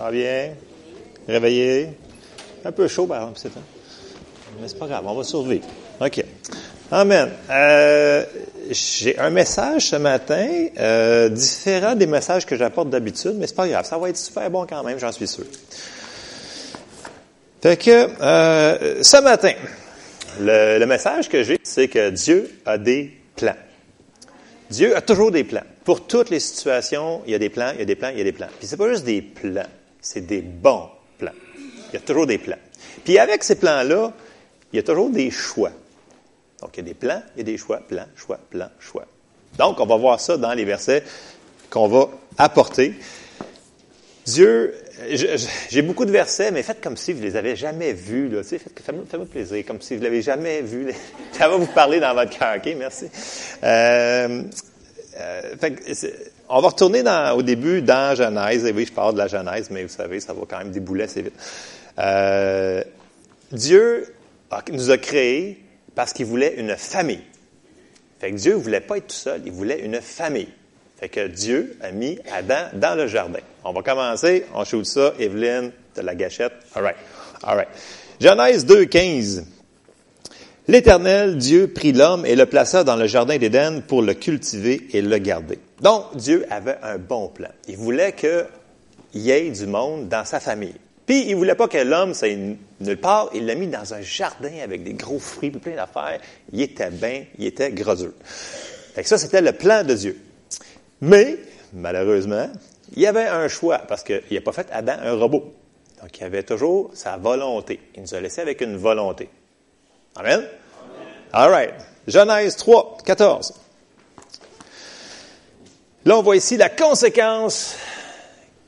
Ça va bien? Réveillé? Un peu chaud, par exemple, c'est ça. Mais c'est pas grave, on va survivre. OK. Amen. Euh, j'ai un message ce matin, euh, différent des messages que j'apporte d'habitude, mais c'est pas grave. Ça va être super bon quand même, j'en suis sûr. Fait que, euh, ce matin, le, le message que j'ai, c'est que Dieu a des plans. Dieu a toujours des plans. Pour toutes les situations, il y a des plans, il y a des plans, il y a des plans. Puis c'est pas juste des plans, c'est des bons plans. Il y a toujours des plans. Puis avec ces plans-là, il y a toujours des choix. Donc, il y a des plans, il y a des choix, plans, choix, plans, choix. Donc, on va voir ça dans les versets qu'on va apporter. Dieu, j'ai beaucoup de versets, mais faites comme si vous ne les avez jamais vus. Là. Faites-moi plaisir, comme si vous ne l'avez jamais vu. Ça va vous parler dans votre cœur. OK, merci. Euh, euh, on va retourner au début dans Genèse. Et oui, je parle de la Genèse, mais vous savez, ça va quand même débouler assez vite. Euh, Dieu nous a créés parce qu'il voulait une famille. Fait que Dieu ne voulait pas être tout seul, il voulait une famille. Fait que Dieu a mis Adam dans le jardin. On va commencer, on shoot ça, Evelyne, de la gâchette. All right. All right. Genèse 2, 15. L'Éternel, Dieu, prit l'homme et le plaça dans le jardin d'Éden pour le cultiver et le garder. Donc, Dieu avait un bon plan. Il voulait qu'il y ait du monde dans sa famille. Puis, il voulait pas que l'homme soit nulle part. Il l'a mis dans un jardin avec des gros fruits, plein d'affaires. Il était bien, il était groseux. Fait ça, c'était le plan de Dieu. Mais, malheureusement, il y avait un choix parce qu'il n'a pas fait Adam un robot. Donc, il avait toujours sa volonté. Il nous a laissé avec une volonté. Amen? All right. Genèse 3, 14. Là, on voit ici la conséquence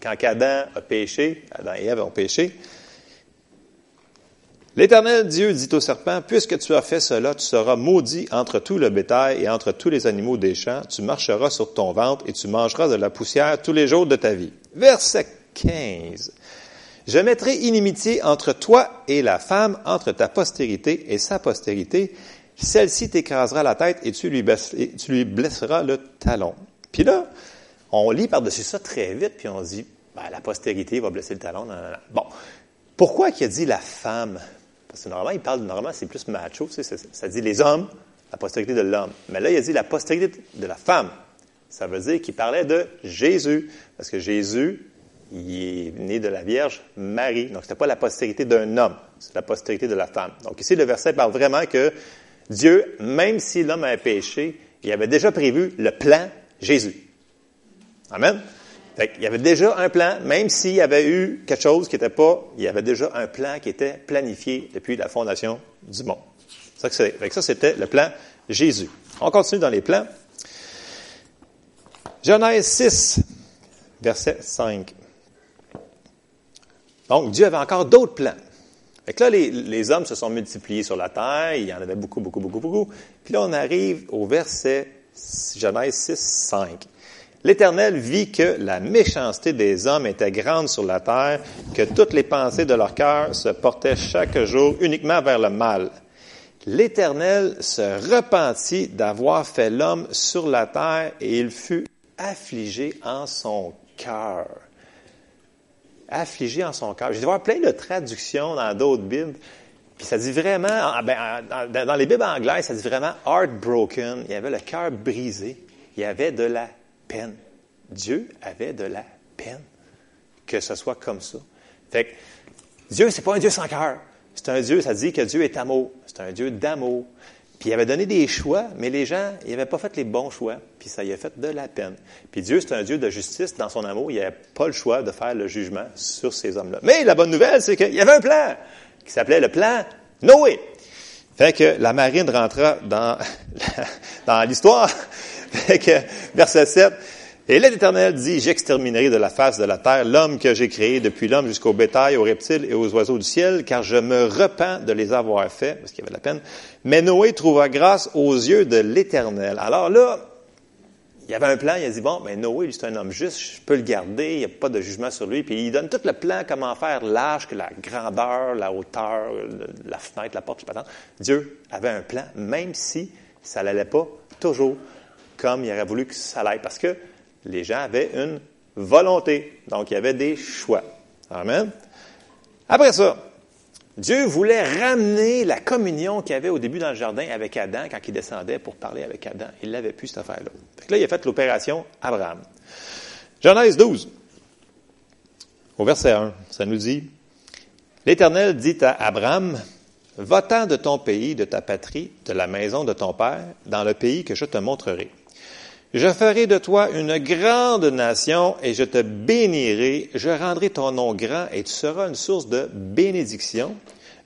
quand Adam a péché, Adam et Ève ont péché. L'Éternel Dieu dit au serpent, Puisque tu as fait cela, tu seras maudit entre tout le bétail et entre tous les animaux des champs, tu marcheras sur ton ventre et tu mangeras de la poussière tous les jours de ta vie. Verset 15. Je mettrai inimitié entre toi et la femme, entre ta postérité et sa postérité. Celle-ci t'écrasera la tête et tu lui, blesseras le talon. Puis là, on lit par-dessus ça très vite, puis on dit, ben, la postérité va blesser le talon. Bon, pourquoi il a dit la femme? Parce que normalement, il parle, normalement, c'est plus macho, tu sais, ça, dit les hommes, la postérité de l'homme. Mais là, il a dit la postérité de la femme. Ça veut dire qu'il parlait de Jésus, parce que Jésus, il est né de la Vierge Marie. Donc, ce n'était pas la postérité d'un homme, c'est la postérité de la femme. Donc, ici, le verset parle vraiment que Dieu, même si l'homme a péché, il avait déjà prévu le plan Jésus. Amen. il y avait déjà un plan, même s'il y avait eu quelque chose qui n'était pas, il y avait déjà un plan qui était planifié depuis la fondation du monde. Ça, ça c'était le plan Jésus. On continue dans les plans. Genèse 6, verset 5. Donc, Dieu avait encore d'autres plans. Fait que là, les, hommes se sont multipliés sur la terre, il y en avait beaucoup, beaucoup, beaucoup, beaucoup. Puis là, on arrive au verset Genèse 6, 5. L'Éternel vit que la méchanceté des hommes était grande sur la terre, que toutes les pensées de leur cœur se portaient chaque jour uniquement vers le mal. L'Éternel se repentit d'avoir fait l'homme sur la terre et il fut affligé en son cœur. Affligé en son cœur. J'ai voir plein de traductions dans d'autres Bibles. Puis ça dit vraiment, ben, dans les Bibles anglaises, ça dit vraiment heartbroken. Il y avait le cœur brisé. Il avait de la peine. Dieu avait de la peine que ce soit comme ça. Fait que Dieu, c'est pas un Dieu sans cœur. C'est un Dieu, ça dit que Dieu est amour. C'est un Dieu d'amour. Puis il avait donné des choix, mais les gens, ils n'avaient pas fait les bons choix, puis ça y a fait de la peine. Puis Dieu, c'est un Dieu de justice dans son amour. Il n'avait pas le choix de faire le jugement sur ces hommes-là. Mais la bonne nouvelle, c'est qu'il y avait un plan qui s'appelait le plan Noé. Fait que la marine rentra dans, dans l'histoire verset 7. Et l'Éternel dit, j'exterminerai de la face de la terre l'homme que j'ai créé, depuis l'homme jusqu'au bétail, aux reptiles et aux oiseaux du ciel, car je me repens de les avoir faits, parce qu'il y avait la peine. Mais Noé trouva grâce aux yeux de l'Éternel. Alors là, il y avait un plan, il a dit, bon, mais Noé, lui, c'est un homme juste, je peux le garder, il n'y a pas de jugement sur lui. Puis il donne tout le plan, comment faire l'âge, la grandeur, la hauteur, la fenêtre, la porte, je sais pas Dieu avait un plan, même si ça n'allait pas toujours comme il aurait voulu que ça aille, parce que les gens avaient une volonté, donc il y avait des choix. Amen. Après ça, Dieu voulait ramener la communion qu'il y avait au début dans le jardin avec Adam quand il descendait pour parler avec Adam. Il l'avait pu, cette affaire-là. là, il a fait l'opération Abraham. Genèse 12, au verset 1, ça nous dit, L'Éternel dit à Abraham, Va-t'en de ton pays, de ta patrie, de la maison de ton père, dans le pays que je te montrerai. Je ferai de toi une grande nation et je te bénirai. Je rendrai ton nom grand et tu seras une source de bénédiction.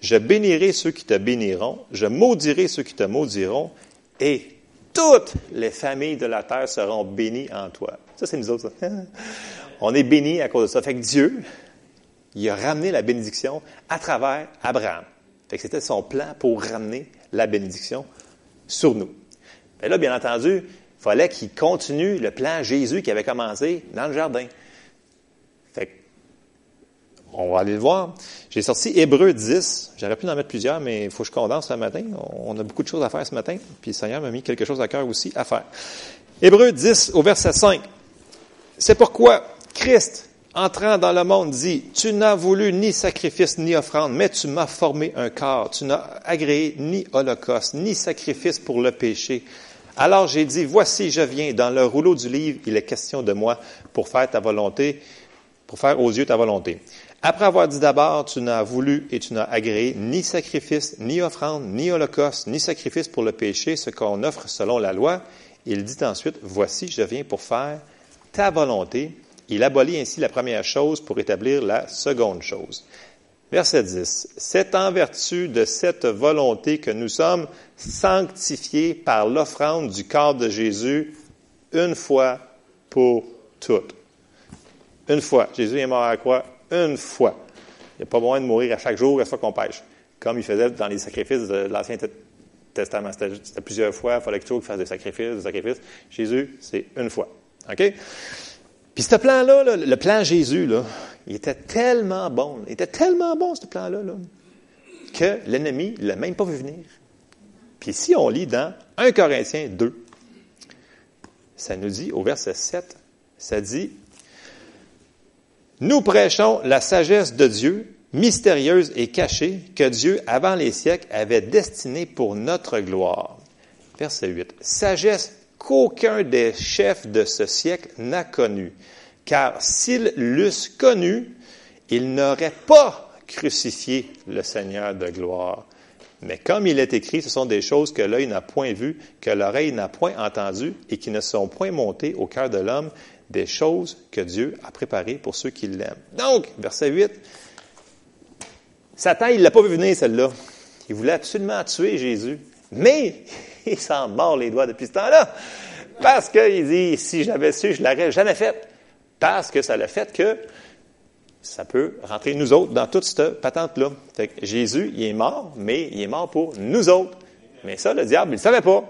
Je bénirai ceux qui te béniront. Je maudirai ceux qui te maudiront. Et toutes les familles de la terre seront bénies en toi. Ça, c'est nous autres. On est bénis à cause de ça. Fait que Dieu, il a ramené la bénédiction à travers Abraham. Fait que c'était son plan pour ramener la bénédiction sur nous. Et là, bien entendu, fallait qu'il continue le plan Jésus qui avait commencé dans le jardin. Fait on va aller le voir. J'ai sorti Hébreu 10. J'aurais pu en mettre plusieurs, mais il faut que je condense ce matin. On a beaucoup de choses à faire ce matin. Puis le Seigneur m'a mis quelque chose à cœur aussi à faire. Hébreu 10 au verset 5. C'est pourquoi Christ, entrant dans le monde, dit, Tu n'as voulu ni sacrifice ni offrande, mais tu m'as formé un corps. Tu n'as agréé ni holocauste, ni sacrifice pour le péché. Alors j'ai dit, voici, je viens. Dans le rouleau du livre, il est question de moi pour faire ta volonté, pour faire aux yeux ta volonté. Après avoir dit d'abord, tu n'as voulu et tu n'as agréé ni sacrifice, ni offrande, ni holocauste, ni sacrifice pour le péché, ce qu'on offre selon la loi, il dit ensuite, voici, je viens pour faire ta volonté. Il abolit ainsi la première chose pour établir la seconde chose. Verset 10. C'est en vertu de cette volonté que nous sommes sanctifiés par l'offrande du corps de Jésus une fois pour toutes. Une fois. Jésus est mort à la croix une fois. Il n'y a pas besoin de mourir à chaque jour, à chaque fois qu'on pêche. Comme il faisait dans les sacrifices de l'Ancien Testament. C'était plusieurs fois, il fallait que tu fasses des sacrifices, des sacrifices. Jésus, c'est une fois. OK? Puis ce plan-là, le plan Jésus, là, il était tellement bon, il était tellement bon ce plan-là, que l'ennemi ne l'a même pas vu venir. Puis si on lit dans 1 Corinthiens 2, ça nous dit au verset 7, ça dit, Nous prêchons la sagesse de Dieu, mystérieuse et cachée, que Dieu, avant les siècles, avait destinée pour notre gloire. Verset 8. Sagesse qu'aucun des chefs de ce siècle n'a connue. Car s'ils l'eussent connu, ils n'auraient pas crucifié le Seigneur de gloire. Mais comme il est écrit, ce sont des choses que l'œil n'a point vues, que l'oreille n'a point entendues et qui ne sont point montées au cœur de l'homme, des choses que Dieu a préparées pour ceux qui l'aiment. Donc, verset 8, Satan, il l'a pas vu venir, celle-là. Il voulait absolument tuer Jésus. Mais il s'en mord les doigts depuis ce temps-là. Parce qu'il dit, si j'avais su, je l'aurais jamais fait. Parce que ça le fait que ça peut rentrer nous autres dans toute cette patente-là. Fait que Jésus, il est mort, mais il est mort pour nous autres. Mais ça, le diable, il ne savait pas.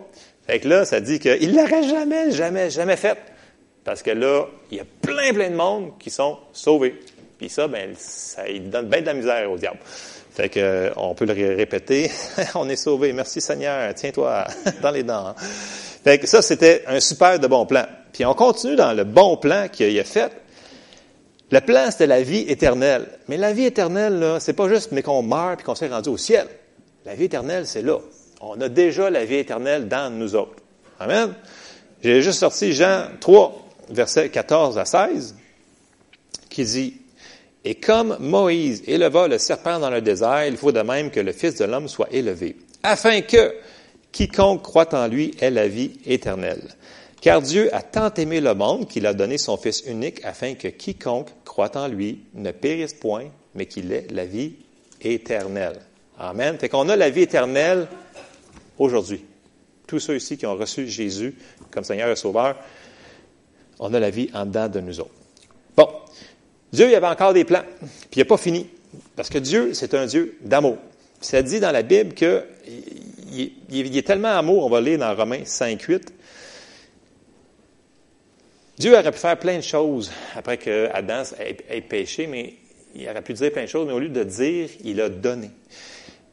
Fait que là, ça dit qu'il ne l'aurait jamais, jamais, jamais fait. Parce que là, il y a plein, plein de monde qui sont sauvés. Puis ça, ben, ça il donne bien de la misère au diable. Fait que, euh, on peut le répéter. on est sauvés. Merci Seigneur. Tiens-toi dans les dents. Hein. Fait que ça, c'était un super de bon plan. Puis on continue dans le bon plan qu'il a fait. Le plan, c'était la vie éternelle. Mais la vie éternelle, là, c'est pas juste mais qu'on meurt puis qu'on s'est rendu au ciel. La vie éternelle, c'est là. On a déjà la vie éternelle dans nous autres. Amen. J'ai juste sorti Jean 3, versets 14 à 16, qui dit, Et comme Moïse éleva le serpent dans le désert, il faut de même que le Fils de l'homme soit élevé, afin que quiconque croit en lui ait la vie éternelle. Car Dieu a tant aimé le monde qu'il a donné son Fils unique afin que quiconque croit en lui ne périsse point, mais qu'il ait la vie éternelle. Amen. Fait qu'on a la vie éternelle aujourd'hui. Tous ceux ici qui ont reçu Jésus comme Seigneur et Sauveur, on a la vie en dedans de nous autres. Bon. Dieu, il avait encore des plans, puis il n'a pas fini. Parce que Dieu, c'est un Dieu d'amour. Ça dit dans la Bible qu'il il, est tellement amour, on va lire dans Romains 5, 8, Dieu aurait pu faire plein de choses après que Adam ait, péché, mais il aurait pu dire plein de choses, mais au lieu de dire, il a donné.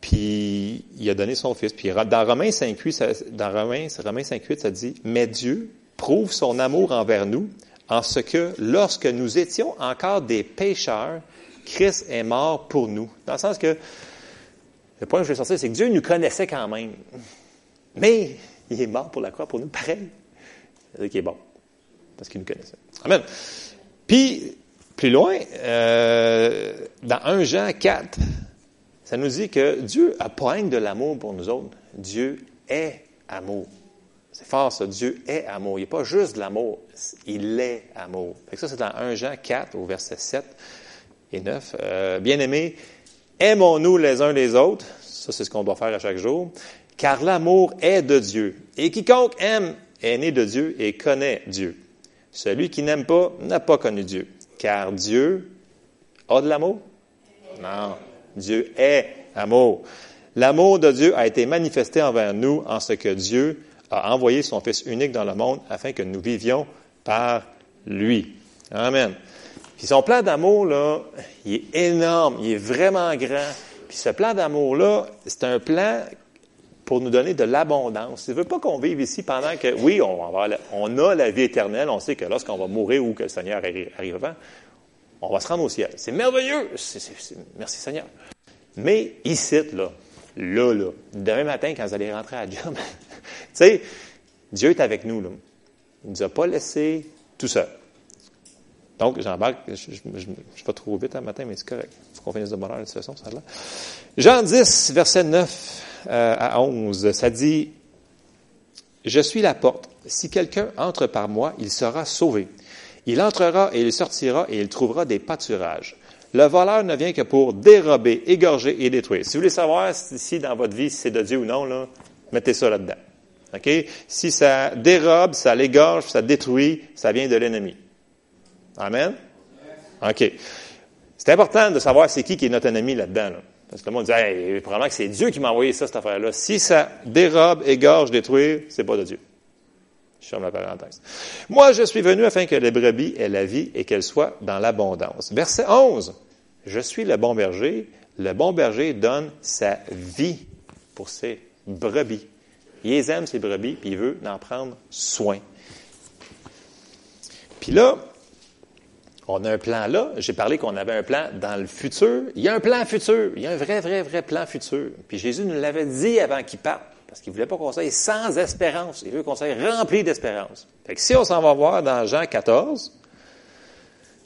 Puis il a donné son fils. Puis dans Romains 5.8, ça, Romains, Romains 5.8, ça dit, mais Dieu prouve son amour envers nous en ce que lorsque nous étions encore des pécheurs, Christ est mort pour nous. Dans le sens que, le point que je vais sortir, c'est que Dieu nous connaissait quand même. Mais il est mort pour la croix pour nous, pareil. C'est-à-dire qu'il est bon. Parce qu'il nous connaissait. Amen. Puis, plus loin, euh, dans 1 Jean 4, ça nous dit que Dieu a pas de l'amour pour nous autres. Dieu est amour. C'est fort ça, Dieu est amour. Il n'est pas juste de l'amour, il est amour. ça, c'est dans 1 Jean 4, au verset 7 et 9. Euh, Bien-aimés, aimons-nous les uns les autres. Ça, c'est ce qu'on doit faire à chaque jour. Car l'amour est de Dieu. Et quiconque aime est né de Dieu et connaît Dieu. Celui qui n'aime pas n'a pas connu Dieu. Car Dieu a de l'amour? Non. Dieu est amour. L'amour de Dieu a été manifesté envers nous en ce que Dieu a envoyé son Fils unique dans le monde afin que nous vivions par lui. Amen. Puis son plan d'amour, là, il est énorme, il est vraiment grand. Puis ce plan d'amour-là, c'est un plan pour nous donner de l'abondance. Il ne veut pas qu'on vive ici pendant que, oui, on, va, on a la vie éternelle, on sait que lorsqu'on va mourir ou que le Seigneur arrive avant, on va se rendre au ciel. C'est merveilleux. merci Seigneur. Mais ici, là, là, là, demain matin, quand vous allez rentrer à job, tu sais, Dieu est avec nous. Là. Il ne nous a pas laissés tout seul. Donc, j'embarque, je ne vais pas trop vite un matin, mais c'est correct. Il faut qu'on finisse de bonheur de toute façon, ça là. Jean 10, verset 9 euh, à 11, ça dit, Je suis la porte. Si quelqu'un entre par moi, il sera sauvé. Il entrera et il sortira et il trouvera des pâturages. Le voleur ne vient que pour dérober, égorger et détruire. Si vous voulez savoir si dans votre vie, c'est de Dieu ou non, là, mettez ça là-dedans. Si ça dérobe, ça l'égorge, ça détruit, ça vient de l'ennemi. Amen? OK. C'est important de savoir c'est qui qui est notre ennemi là-dedans. Parce que le monde dit, probablement que c'est Dieu qui m'a envoyé ça, cette affaire-là. Si ça dérobe, égorge, détruit, c'est pas de Dieu. Je ferme la parenthèse. Moi, je suis venu afin que les brebis aient la vie et qu'elles soient dans l'abondance. Verset 11. Je suis le bon berger. Le bon berger donne sa vie pour ses brebis. Il les aime, ses brebis, puis il veut en prendre soin. Puis là, on a un plan là. J'ai parlé qu'on avait un plan dans le futur. Il y a un plan futur. Il y a un vrai, vrai, vrai plan futur. Puis Jésus nous l'avait dit avant qu'il parte. Parce qu'il ne voulait pas qu'on sans espérance. Il veut qu'on rempli d'espérance. Fait que si on s'en va voir dans Jean 14,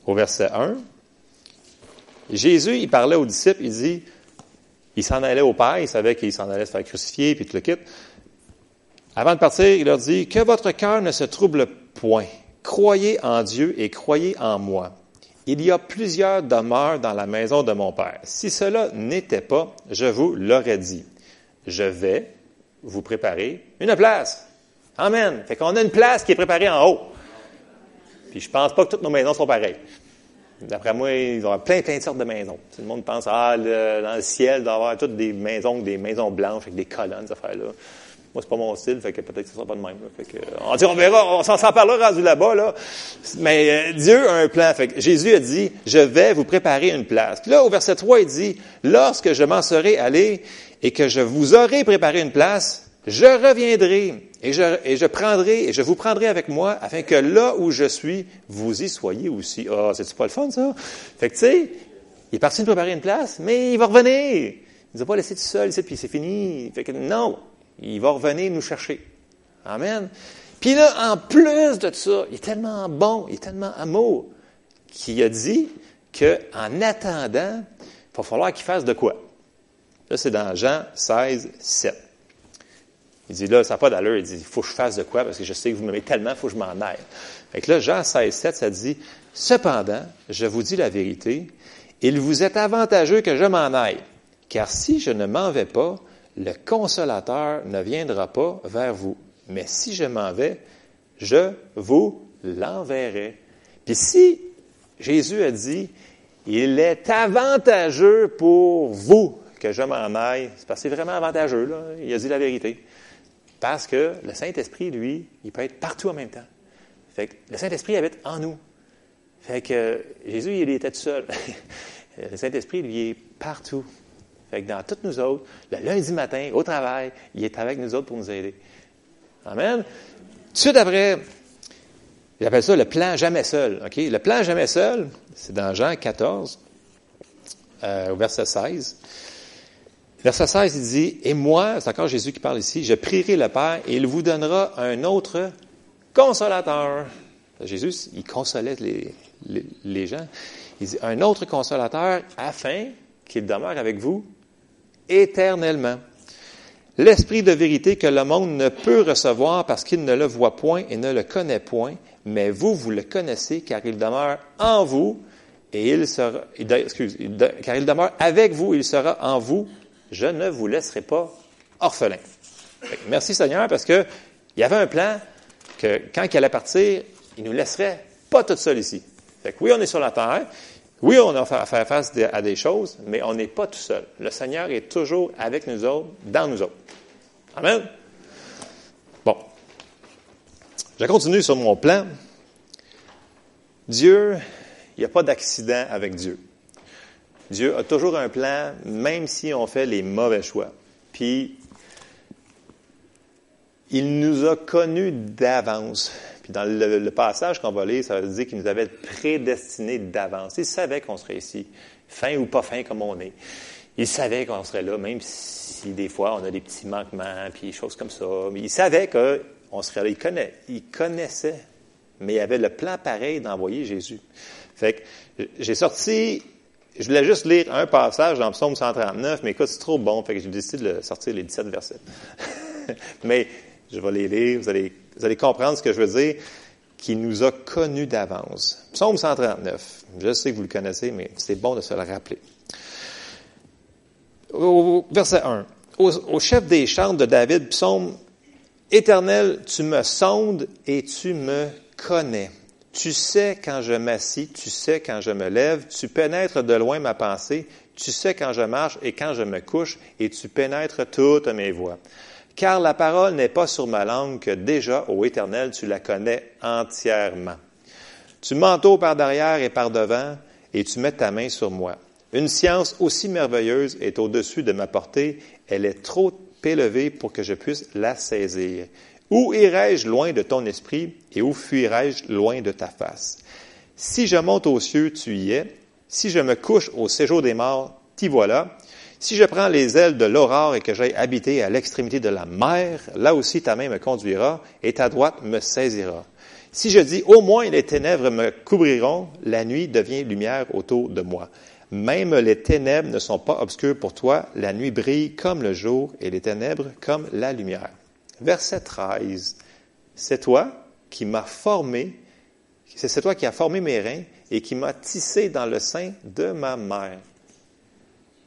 au verset 1, Jésus, il parlait aux disciples, il dit, il s'en allait au Père, il savait qu'il s'en allait se faire crucifier, puis tout le kit. Avant de partir, il leur dit, que votre cœur ne se trouble point. Croyez en Dieu et croyez en moi. Il y a plusieurs demeures dans la maison de mon Père. Si cela n'était pas, je vous l'aurais dit. Je vais vous préparer une place. Amen. Fait qu'on a une place qui est préparée en haut. Puis je pense pas que toutes nos maisons sont pareilles. D'après moi, il y aura plein, plein de sortes de maisons. Tout le monde pense, ah, dans le ciel, d'avoir toutes des maisons, des maisons blanches avec des colonnes, ces affaires-là. Moi, c'est pas mon style, fait que peut-être que ce sera pas de même. Fait que, on, dit, on verra, on s'en parlera rendu là-bas, là. Mais euh, Dieu a un plan. Fait que Jésus a dit, je vais vous préparer une place. Puis là, au verset 3, il dit, lorsque je m'en serai allé et que je vous aurai préparé une place, je reviendrai et je, et je prendrai et je vous prendrai avec moi afin que là où je suis, vous y soyez aussi. Ah, c'est pas le fun, ça? Fait que, tu sais, il est parti de préparer une place, mais il va revenir. Il ne nous a pas laissé tout seul ici, puis c'est fini. Fait que non, il va revenir nous chercher. Amen. Puis là, en plus de ça, il est tellement bon, il est tellement amour, qu'il a dit qu'en attendant, il va falloir qu'il fasse de quoi? Là, c'est dans Jean 16, 7. Il dit là, ça n'a pas d'allure. Il dit, il faut que je fasse de quoi? Parce que je sais que vous m'aimez tellement, il faut que je m'en aille. Fait que là, Jean 16, 7, ça dit, cependant, je vous dis la vérité, il vous est avantageux que je m'en aille. Car si je ne m'en vais pas, le consolateur ne viendra pas vers vous. Mais si je m'en vais, je vous l'enverrai. Puis si Jésus a dit, il est avantageux pour vous que je m'en aille, c'est parce que c'est vraiment avantageux. Il a dit la vérité. Parce que le Saint-Esprit, lui, il peut être partout en même temps. Fait le Saint-Esprit habite en nous. Fait que Jésus, il était tout seul. le Saint-Esprit, lui, est partout. Fait que dans toutes nous autres, le lundi matin, au travail, il est avec nous autres pour nous aider. Amen. Tout de suite après, j'appelle ça le plan jamais seul. Le plan jamais seul, c'est dans Jean 14, euh, au verset 16. Verset 16, il dit, Et moi, c'est encore Jésus qui parle ici, je prierai le Père et il vous donnera un autre consolateur. Jésus, il consolait les, les, les gens. Il dit, un autre consolateur afin qu'il demeure avec vous éternellement. L'esprit de vérité que le monde ne peut recevoir parce qu'il ne le voit point et ne le connaît point, mais vous, vous le connaissez car il demeure en vous et il sera, excuse, car il demeure avec vous, il sera en vous. Je ne vous laisserai pas orphelin. Merci Seigneur parce que il y avait un plan que quand il allait partir, il nous laisserait pas tout seul ici. Fait que oui, on est sur la terre. Oui, on a à faire face à des choses, mais on n'est pas tout seul. Le Seigneur est toujours avec nous autres, dans nous autres. Amen. Bon. Je continue sur mon plan. Dieu, il n'y a pas d'accident avec Dieu. Dieu a toujours un plan, même si on fait les mauvais choix. Puis, il nous a connus d'avance. Puis dans le, passage qu'on va lire, ça veut dire qu'il nous avait prédestinés d'avance. Il savait qu'on serait ici, fin ou pas fin comme on est. Il savait qu'on serait là, même si des fois on a des petits manquements, puis des choses comme ça. Mais il savait qu'on serait là. Il, connaît, il connaissait, mais il avait le plan pareil d'envoyer Jésus. Fait que j'ai sorti, je voulais juste lire un passage dans Psaume 139, mais écoute, c'est trop bon, fait que j'ai décidé de sortir les 17 versets. mais je vais les lire, vous allez vous allez comprendre ce que je veux dire, qui nous a connus d'avance. Psaume 139. Je sais que vous le connaissez, mais c'est bon de se le rappeler. Au verset 1. Au, chef des chants de David, psaume Éternel, tu me sondes et tu me connais. Tu sais quand je m'assis, tu sais quand je me lève, tu pénètres de loin ma pensée, tu sais quand je marche et quand je me couche, et tu pénètres toutes mes voies. Car la parole n'est pas sur ma langue que déjà, ô Éternel, tu la connais entièrement. Tu m'entoures par derrière et par devant, et tu mets ta main sur moi. Une science aussi merveilleuse est au-dessus de ma portée, elle est trop élevée pour que je puisse la saisir. Où irai-je loin de ton esprit et où fuirai-je loin de ta face? Si je monte aux cieux, tu y es. Si je me couche au séjour des morts, t'y voilà. Si je prends les ailes de l'aurore et que j'aille habiter à l'extrémité de la mer, là aussi ta main me conduira et ta droite me saisira. Si je dis au moins les ténèbres me couvriront, la nuit devient lumière autour de moi. Même les ténèbres ne sont pas obscures pour toi, la nuit brille comme le jour et les ténèbres comme la lumière. Verset 13. C'est toi qui m'as formé, c'est toi qui as formé mes reins et qui m'as tissé dans le sein de ma mère.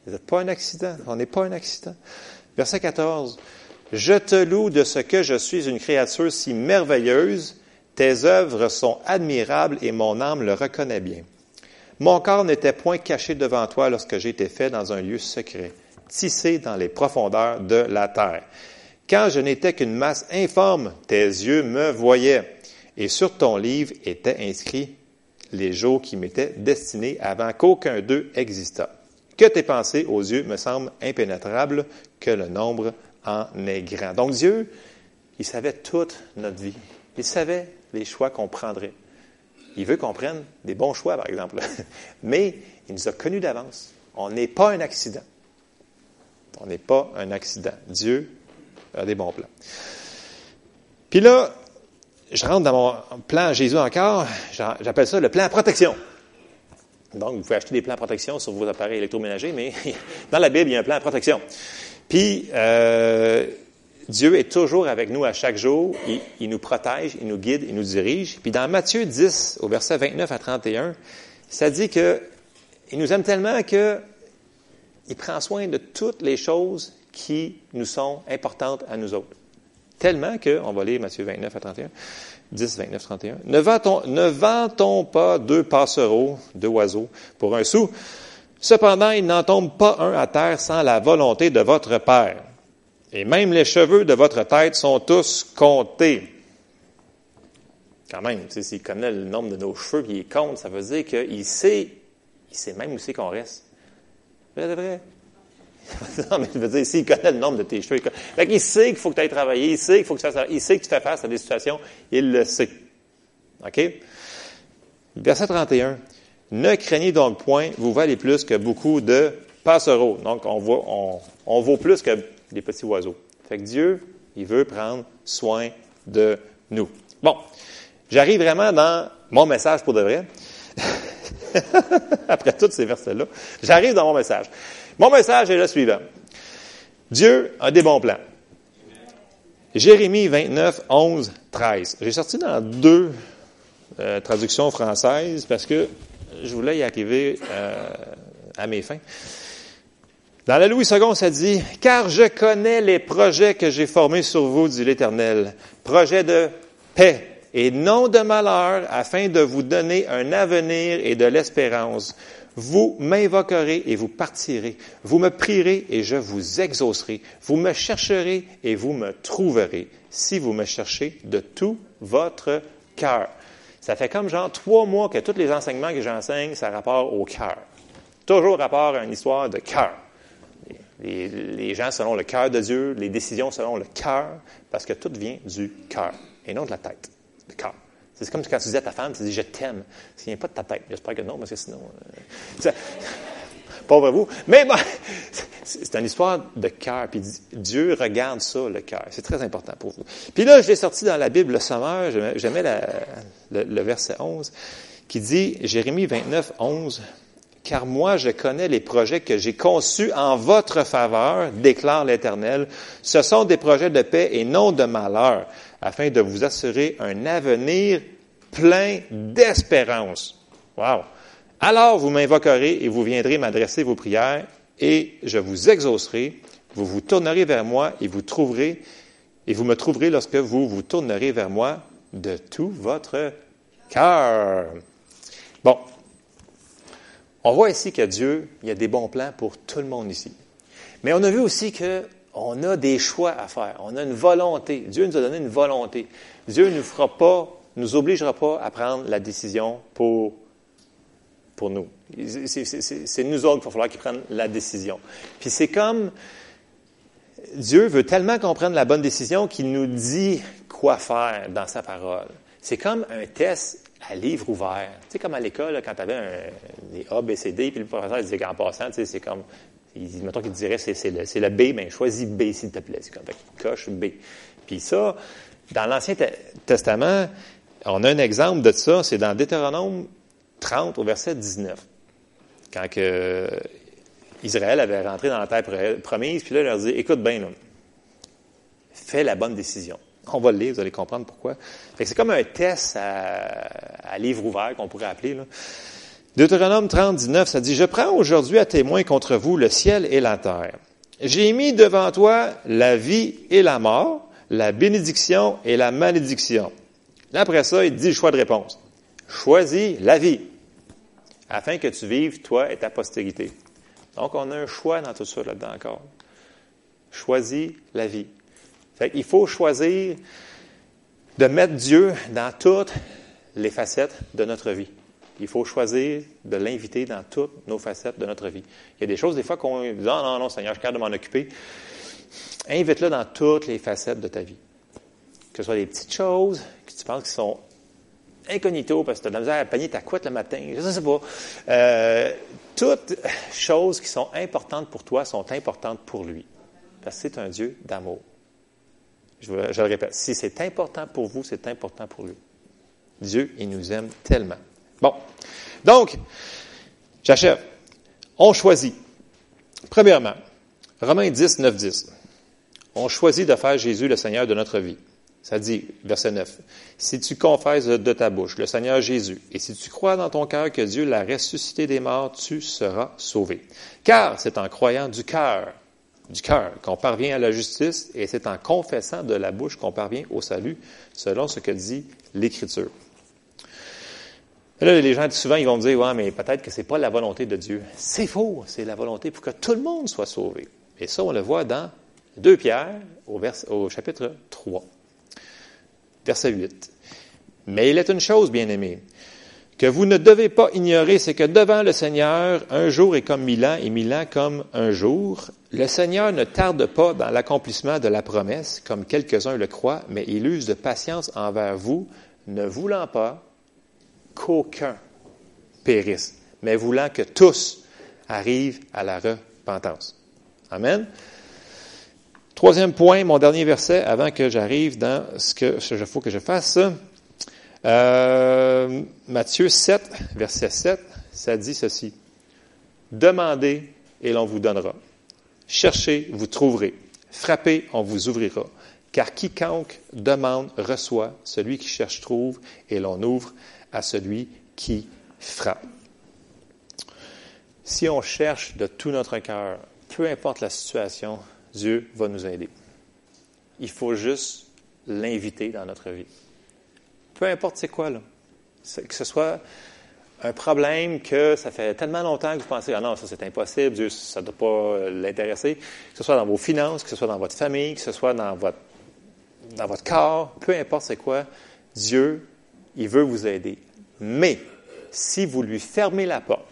Vous n'êtes pas un accident. On n'est pas un accident. Verset 14. Je te loue de ce que je suis une créature si merveilleuse. Tes œuvres sont admirables et mon âme le reconnaît bien. Mon corps n'était point caché devant toi lorsque j'ai été fait dans un lieu secret, tissé dans les profondeurs de la terre. Quand je n'étais qu'une masse informe, tes yeux me voyaient, et sur ton livre étaient inscrits les jours qui m'étaient destinés avant qu'aucun d'eux existât que tes pensées aux yeux me semblent impénétrables, que le nombre en est grand. Donc Dieu, il savait toute notre vie. Il savait les choix qu'on prendrait. Il veut qu'on prenne des bons choix, par exemple. Mais il nous a connus d'avance. On n'est pas un accident. On n'est pas un accident. Dieu a des bons plans. Puis là, je rentre dans mon plan Jésus encore. J'appelle ça le plan protection. Donc, vous pouvez acheter des plans de protection sur vos appareils électroménagers, mais dans la Bible, il y a un plan de protection. Puis, euh, Dieu est toujours avec nous à chaque jour. Il, il, nous protège, il nous guide, il nous dirige. Puis dans Matthieu 10, au verset 29 à 31, ça dit que il nous aime tellement que il prend soin de toutes les choses qui nous sont importantes à nous autres. Tellement que, on va lire Matthieu 29 à 31, 10, 29, 31. Ne vend-on, ne vend-on pas deux passereaux, deux oiseaux, pour un sou? Cependant, il n'en tombe pas un à terre sans la volonté de votre Père. Et même les cheveux de votre tête sont tous comptés. Quand même, s'il connaît le nombre de nos cheveux qui est compte, ça veut dire qu'il sait, il sait même où c'est qu'on reste. C'est vrai. non, mais veux dire, s'il connaît le nombre de tes cheveux, il, sait qu'il faut que tu ailles travailler, il sait qu'il faut que tu fasses, il sait que tu fais face à des situations, il le sait. OK? Verset 31. Ne craignez donc point, vous valez plus que beaucoup de passereaux. Donc, on, voit, on, vaut plus que des petits oiseaux. Fait que Dieu, il veut prendre soin de nous. Bon, j'arrive vraiment dans mon message pour de vrai. Après tous ces versets-là, j'arrive dans mon message. Mon message est le suivant. Dieu a des bons plans. Jérémie 29, 11, 13. J'ai sorti dans deux euh, traductions françaises parce que je voulais y arriver euh, à mes fins. Dans la Louis II, ça dit, car je connais les projets que j'ai formés sur vous, dit l'Éternel, projets de paix et non de malheur, afin de vous donner un avenir et de l'espérance. Vous m'invoquerez et vous partirez. Vous me prierez et je vous exaucerai. Vous me chercherez et vous me trouverez, si vous me cherchez de tout votre cœur. Ça fait comme genre trois mois que tous les enseignements que j'enseigne, ça rapport au cœur. Toujours rapport à une histoire de cœur. Les, les, gens selon le cœur de Dieu, les décisions selon le cœur, parce que tout vient du cœur et non de la tête. C'est comme quand tu dis à ta femme, tu dis je t'aime. Ça vient pas de ta tête. J'espère que non, parce que sinon. Euh, pauvre vous. Mais bon, c'est une histoire de cœur. Puis Dieu regarde ça, le cœur. C'est très important pour vous. Puis là, je l'ai sorti dans la Bible, le sommeur. J'aimais le, le verset 11 qui dit, Jérémie 29, 11, car moi je connais les projets que j'ai conçus en votre faveur, déclare l'Éternel. Ce sont des projets de paix et non de malheur, afin de vous assurer un avenir plein d'espérance. Wow! Alors vous m'invoquerez et vous viendrez m'adresser vos prières et je vous exaucerai. Vous vous tournerez vers moi et vous trouverez, et vous me trouverez lorsque vous vous tournerez vers moi de tout votre cœur. Bon, on voit ici que Dieu, il y a des bons plans pour tout le monde ici. Mais on a vu aussi qu'on a des choix à faire. On a une volonté. Dieu nous a donné une volonté. Dieu ne nous fera pas, nous obligera pas à prendre la décision pour, pour nous. C'est nous autres qu'il va falloir qu'ils prennent la décision. Puis c'est comme Dieu veut tellement qu'on prenne la bonne décision qu'il nous dit quoi faire dans sa parole. C'est comme un test à livre ouvert. Tu sais, comme à l'école, quand tu avais des A, B, C, D, puis le professeur disait qu'en passant, tu sais, c'est comme, il, mettons qu'il dirait c'est, le, le B, mais choisis B s'il te plaît. C'est comme, coche B. Puis ça, dans l'Ancien Testament, on a un exemple de ça, c'est dans Deutéronome 30 au verset 19. Quand que Israël avait rentré dans la terre promise, puis là, il leur dit, écoute bien, fais la bonne décision. On va le lire, vous allez comprendre pourquoi. c'est comme un test à, livre ouvert qu'on pourrait appeler. Là. Deutéronome 30, 19, ça dit, Je prends aujourd'hui à témoin contre vous le ciel et la terre. J'ai mis devant toi la vie et la mort, la bénédiction et la malédiction. Après ça, il dit le choix de réponse. Choisis la vie, afin que tu vives, toi et ta postérité. Donc, on a un choix dans tout ça là-dedans encore. Choisis la vie. Il faut choisir de mettre Dieu dans toutes les facettes de notre vie. Il faut choisir de l'inviter dans toutes nos facettes de notre vie. Il y a des choses, des fois, qu'on dit Non, non, non, Seigneur, je suis de m'en occuper. Invite-le dans toutes les facettes de ta vie. Que ce soit des petites choses que tu penses qui sont incognito parce que tu as de la misère à panier ta couette le matin, je ne sais pas. Euh, toutes choses qui sont importantes pour toi sont importantes pour lui. Parce que c'est un Dieu d'amour. Je, le répète, si c'est important pour vous, c'est important pour lui. Dieu, il nous aime tellement. Bon. Donc, j'achève. On choisit. Premièrement, Romains 10, 9, 10. On choisit de faire Jésus le Seigneur de notre vie. Ça dit, verset 9, si tu confesses de ta bouche le Seigneur Jésus, et si tu crois dans ton cœur que Dieu l'a ressuscité des morts, tu seras sauvé. Car c'est en croyant du cœur du cœur qu'on parvient à la justice et c'est en confessant de la bouche qu'on parvient au salut, selon ce que dit l'Écriture. Les gens, souvent, ils vont me dire, ouais, mais peut-être que c'est pas la volonté de Dieu. C'est faux, c'est la volonté pour que tout le monde soit sauvé. Et ça, on le voit dans 2 Pierre, au, chapitre 3, verset 8. Mais il est une chose, bien aimé, que vous ne devez pas ignorer, c'est que devant le Seigneur, un jour est comme mille ans et mille ans comme un jour. Le Seigneur ne tarde pas dans l'accomplissement de la promesse, comme quelques-uns le croient, mais il use de patience envers vous, ne voulant pas qu'aucun périsse, mais voulant que tous arrivent à la repentance. Amen. Troisième point, mon dernier verset, avant que j'arrive dans ce que je faut que je fasse. Euh, Matthieu 7, verset 7, ça dit ceci. Demandez et l'on vous donnera. Cherchez, vous trouverez. Frappez, on vous ouvrira. Car quiconque demande reçoit, celui qui cherche trouve, et l'on ouvre à celui qui frappe. Si on cherche de tout notre cœur, peu importe la situation, Dieu va nous aider. Il faut juste l'inviter dans notre vie. Peu importe c'est quoi. Que ce soit un problème que ça fait tellement longtemps que vous pensez, ah non, ça c'est impossible, Dieu, ça ne doit pas l'intéresser. Que ce soit dans vos finances, que ce soit dans votre famille, que ce soit dans votre, dans votre corps, peu importe c'est quoi, Dieu, il veut vous aider. Mais, si vous lui fermez la porte,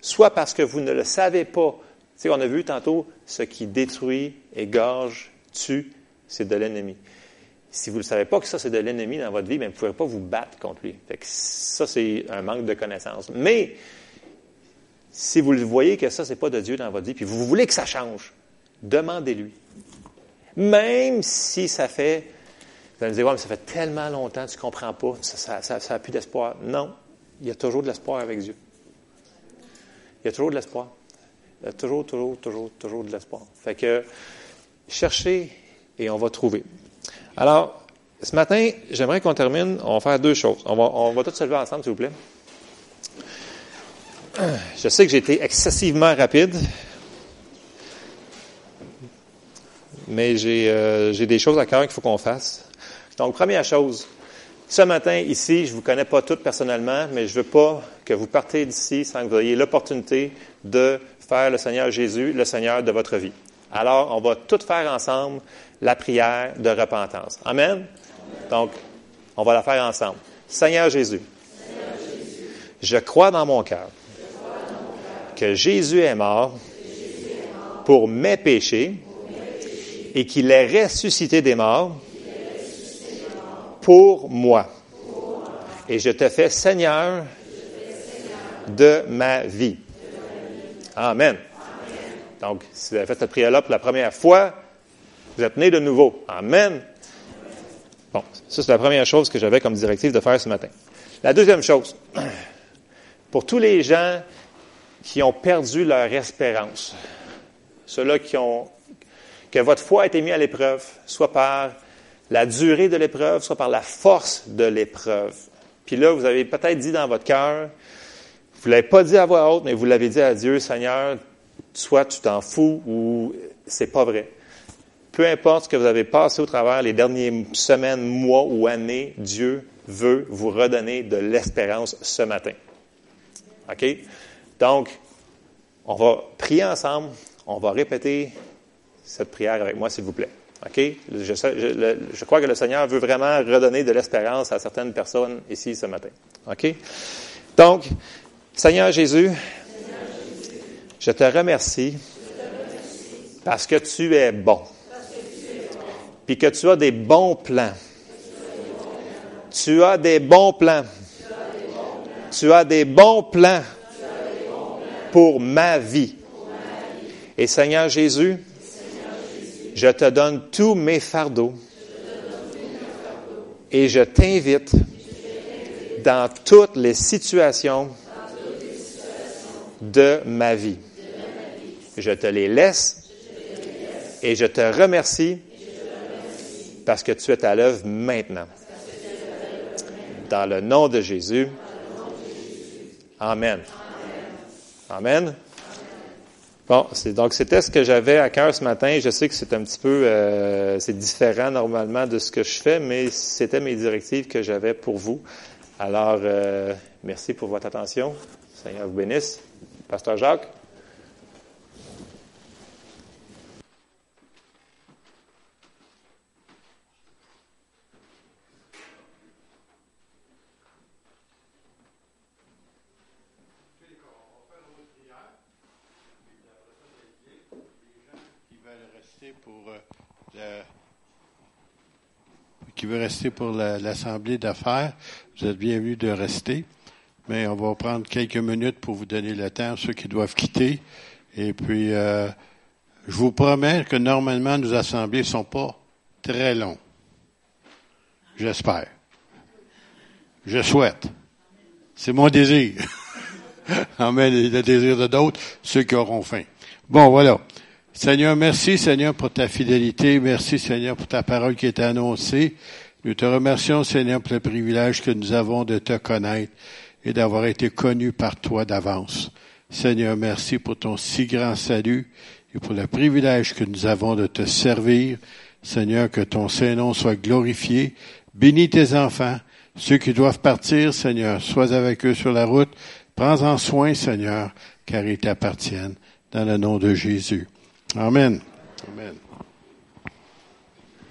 soit parce que vous ne le savez pas, tu on a vu tantôt, ce qui détruit, égorge, tue, c'est de l'ennemi. Si vous ne savez pas que ça, c'est de l'ennemi dans votre vie, bien, vous ne pouvez pas vous battre contre lui. Que ça, c'est un manque de connaissance. Mais, si vous voyez que ça, ce n'est pas de Dieu dans votre vie, puis vous voulez que ça change, demandez-lui. Même si ça fait, vous allez me dire, ouais, mais ça fait tellement longtemps, tu ne comprends pas, ça n'a plus d'espoir. Non, il y a toujours de l'espoir avec Dieu. Il y a toujours de l'espoir. Il y a toujours, toujours, toujours, toujours de l'espoir. Fait que, cherchez et on va trouver. Alors, ce matin, j'aimerais qu'on termine. On va faire deux choses. On va, on va tous se lever ensemble, s'il vous plaît. Je sais que j'ai été excessivement rapide, mais j'ai euh, des choses à cœur qu'il faut qu'on fasse. Donc, première chose, ce matin, ici, je ne vous connais pas toutes personnellement, mais je ne veux pas que vous partez d'ici sans que vous ayez l'opportunité de faire le Seigneur Jésus le Seigneur de votre vie. Alors, on va tout faire ensemble la prière de repentance. Amen? Donc, on va la faire ensemble. Seigneur Jésus, je crois dans mon cœur que Jésus est mort pour mes péchés et qu'il est ressuscité des morts pour moi. Et je te fais Seigneur de ma vie. Amen. Donc, si vous avez fait cette prière-là pour la première fois, vous êtes né de nouveau. Amen. Bon, ça c'est la première chose que j'avais comme directive de faire ce matin. La deuxième chose, pour tous les gens qui ont perdu leur espérance, ceux-là qui ont, que votre foi a été mise à l'épreuve, soit par la durée de l'épreuve, soit par la force de l'épreuve. Puis là, vous avez peut-être dit dans votre cœur, vous ne l'avez pas dit à voix haute, mais vous l'avez dit à Dieu, Seigneur, soit tu t'en fous ou c'est pas vrai. Peu importe ce que vous avez passé au travers les dernières semaines, mois ou années, Dieu veut vous redonner de l'espérance ce matin. OK? Donc, on va prier ensemble. On va répéter cette prière avec moi, s'il vous plaît. OK? Je, crois que le Seigneur veut vraiment redonner de l'espérance à certaines personnes ici ce matin. OK? Donc, Seigneur Jésus, je te remercie parce que tu es bon. Puis que tu as des bons plans. Tu as des bons plans. Tu as des bons plans pour ma vie. Et Seigneur Jésus, je te donne tous mes fardeaux et je t'invite dans toutes les situations de ma vie. Je te les laisse et je te remercie parce que tu es à l'œuvre maintenant. Dans le nom de Jésus. Amen. Amen. Bon, c'est, donc c'était ce que j'avais à cœur ce matin. Je sais que c'est un petit peu, euh, c'est différent normalement de ce que je fais, mais c'était mes directives que j'avais pour vous. Alors, euh, merci pour votre attention. Seigneur vous bénisse. Pasteur Jacques. qui veut rester pour l'Assemblée d'affaires, vous êtes bienvenue de rester. mais on va prendre quelques minutes pour vous donner le temps, ceux qui doivent quitter. Et puis, euh, je vous promets que normalement, nos assemblées sont pas très longues. J'espère. Je souhaite. C'est mon désir. Amen. Et le désir de d'autres, ceux qui auront faim. Bon, voilà. Seigneur, merci Seigneur pour ta fidélité. Merci Seigneur pour ta parole qui est annoncée. Nous te remercions Seigneur pour le privilège que nous avons de te connaître et d'avoir été connus par toi d'avance. Seigneur, merci pour ton si grand salut et pour le privilège que nous avons de te servir. Seigneur, que ton Saint-Nom soit glorifié. Bénis tes enfants. Ceux qui doivent partir, Seigneur, sois avec eux sur la route. Prends-en soin, Seigneur, car ils t'appartiennent. Dans le nom de Jésus. Amen. Amen.